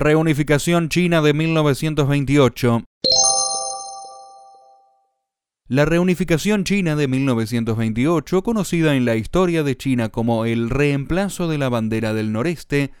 Reunificación China de 1928 La reunificación china de 1928, conocida en la historia de China como el reemplazo de la bandera del noreste,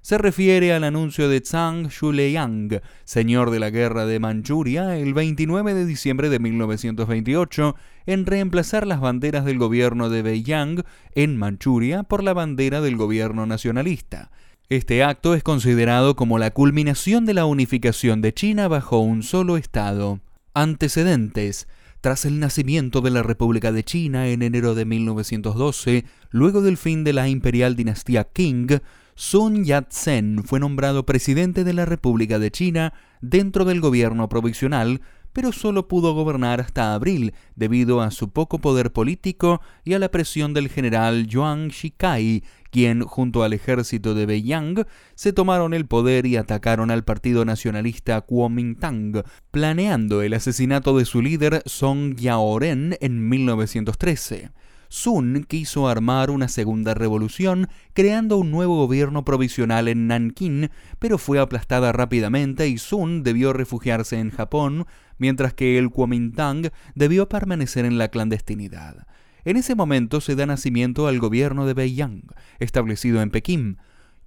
se refiere al anuncio de Zhang Shuliang, señor de la guerra de Manchuria, el 29 de diciembre de 1928, en reemplazar las banderas del gobierno de Beiyang en Manchuria por la bandera del gobierno nacionalista. Este acto es considerado como la culminación de la unificación de China bajo un solo Estado. Antecedentes. Tras el nacimiento de la República de China en enero de 1912, luego del fin de la imperial dinastía Qing, Sun Yat-sen fue nombrado presidente de la República de China dentro del gobierno provisional, pero solo pudo gobernar hasta abril debido a su poco poder político y a la presión del general Yuan Shikai, quien, junto al ejército de Beiyang, se tomaron el poder y atacaron al partido nacionalista Kuomintang, planeando el asesinato de su líder Song Yaoren en 1913. Sun quiso armar una segunda revolución, creando un nuevo gobierno provisional en Nanking, pero fue aplastada rápidamente y Sun debió refugiarse en Japón, mientras que el Kuomintang debió permanecer en la clandestinidad. En ese momento se da nacimiento al gobierno de Beiyang, establecido en Pekín.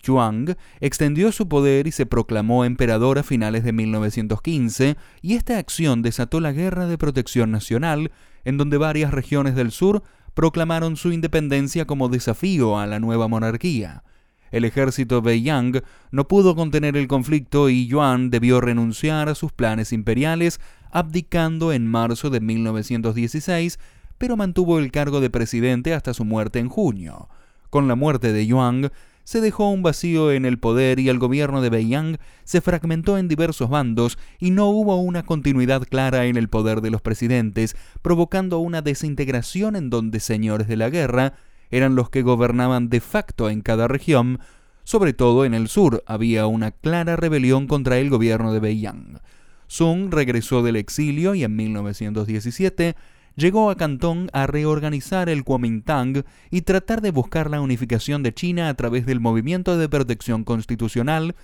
Chuang extendió su poder y se proclamó emperador a finales de 1915, y esta acción desató la Guerra de Protección Nacional, en donde varias regiones del sur proclamaron su independencia como desafío a la nueva monarquía. El ejército Beiyang no pudo contener el conflicto y Yuan debió renunciar a sus planes imperiales, abdicando en marzo de 1916, pero mantuvo el cargo de presidente hasta su muerte en junio. Con la muerte de Yuan, se dejó un vacío en el poder y el gobierno de Beiyang se fragmentó en diversos bandos y no hubo una continuidad clara en el poder de los presidentes, provocando una desintegración en donde señores de la guerra eran los que gobernaban de facto en cada región, sobre todo en el sur había una clara rebelión contra el gobierno de Beiyang. Sung regresó del exilio y en 1917 llegó a Cantón a reorganizar el Kuomintang y tratar de buscar la unificación de China a través del movimiento de protección constitucional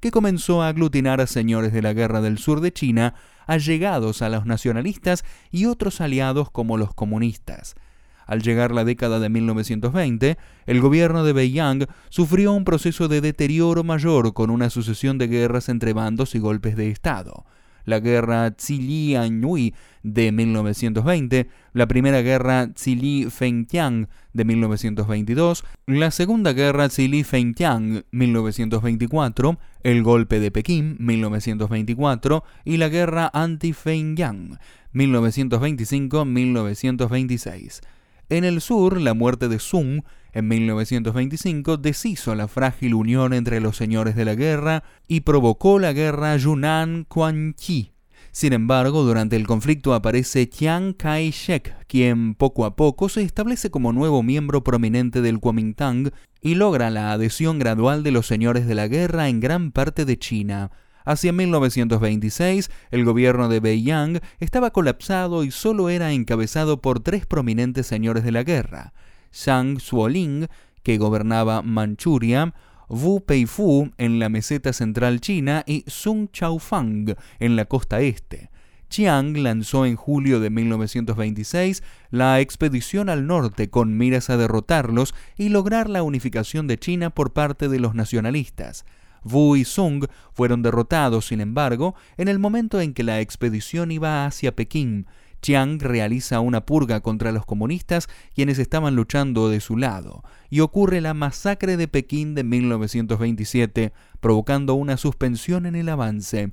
que comenzó a aglutinar a señores de la guerra del sur de China, allegados a los nacionalistas y otros aliados como los comunistas. Al llegar la década de 1920, el gobierno de Beiyang sufrió un proceso de deterioro mayor con una sucesión de guerras entre bandos y golpes de Estado la guerra Zili-Anhui de 1920, la primera guerra Zili-Fengtian de 1922, la segunda guerra Zili-Fengtian 1924, el golpe de Pekín 1924 y la guerra anti-Fengyang 1925-1926. En el sur, la muerte de Sun en 1925 deshizo la frágil unión entre los señores de la guerra y provocó la guerra Yunnan-Quanqi. Sin embargo, durante el conflicto aparece Chiang Kai-shek, quien poco a poco se establece como nuevo miembro prominente del Kuomintang y logra la adhesión gradual de los señores de la guerra en gran parte de China. Hacia 1926, el gobierno de Beiyang estaba colapsado y solo era encabezado por tres prominentes señores de la guerra, Zhang Zuoling, que gobernaba Manchuria, Wu Peifu en la meseta central china y Sun Chaofang en la costa este. Chiang lanzó en julio de 1926 la expedición al norte con miras a derrotarlos y lograr la unificación de China por parte de los nacionalistas. Wu y Sung fueron derrotados, sin embargo, en el momento en que la expedición iba hacia Pekín. Chiang realiza una purga contra los comunistas quienes estaban luchando de su lado, y ocurre la masacre de Pekín de 1927, provocando una suspensión en el avance.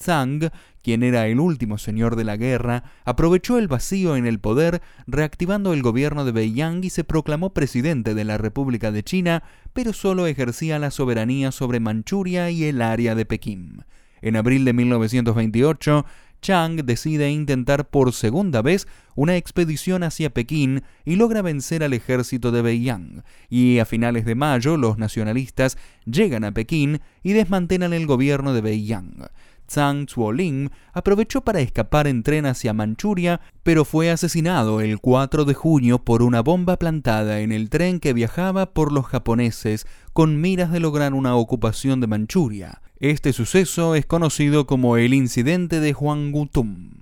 Zhang, quien era el último señor de la guerra, aprovechó el vacío en el poder, reactivando el gobierno de Beiyang y se proclamó presidente de la República de China, pero solo ejercía la soberanía sobre Manchuria y el área de Pekín. En abril de 1928, Chang decide intentar por segunda vez una expedición hacia Pekín y logra vencer al ejército de Beiyang, y a finales de mayo los nacionalistas llegan a Pekín y desmantelan el gobierno de Beiyang. Zhang Zuoling aprovechó para escapar en tren hacia Manchuria, pero fue asesinado el 4 de junio por una bomba plantada en el tren que viajaba por los japoneses con miras de lograr una ocupación de Manchuria. Este suceso es conocido como el incidente de Huanggutum.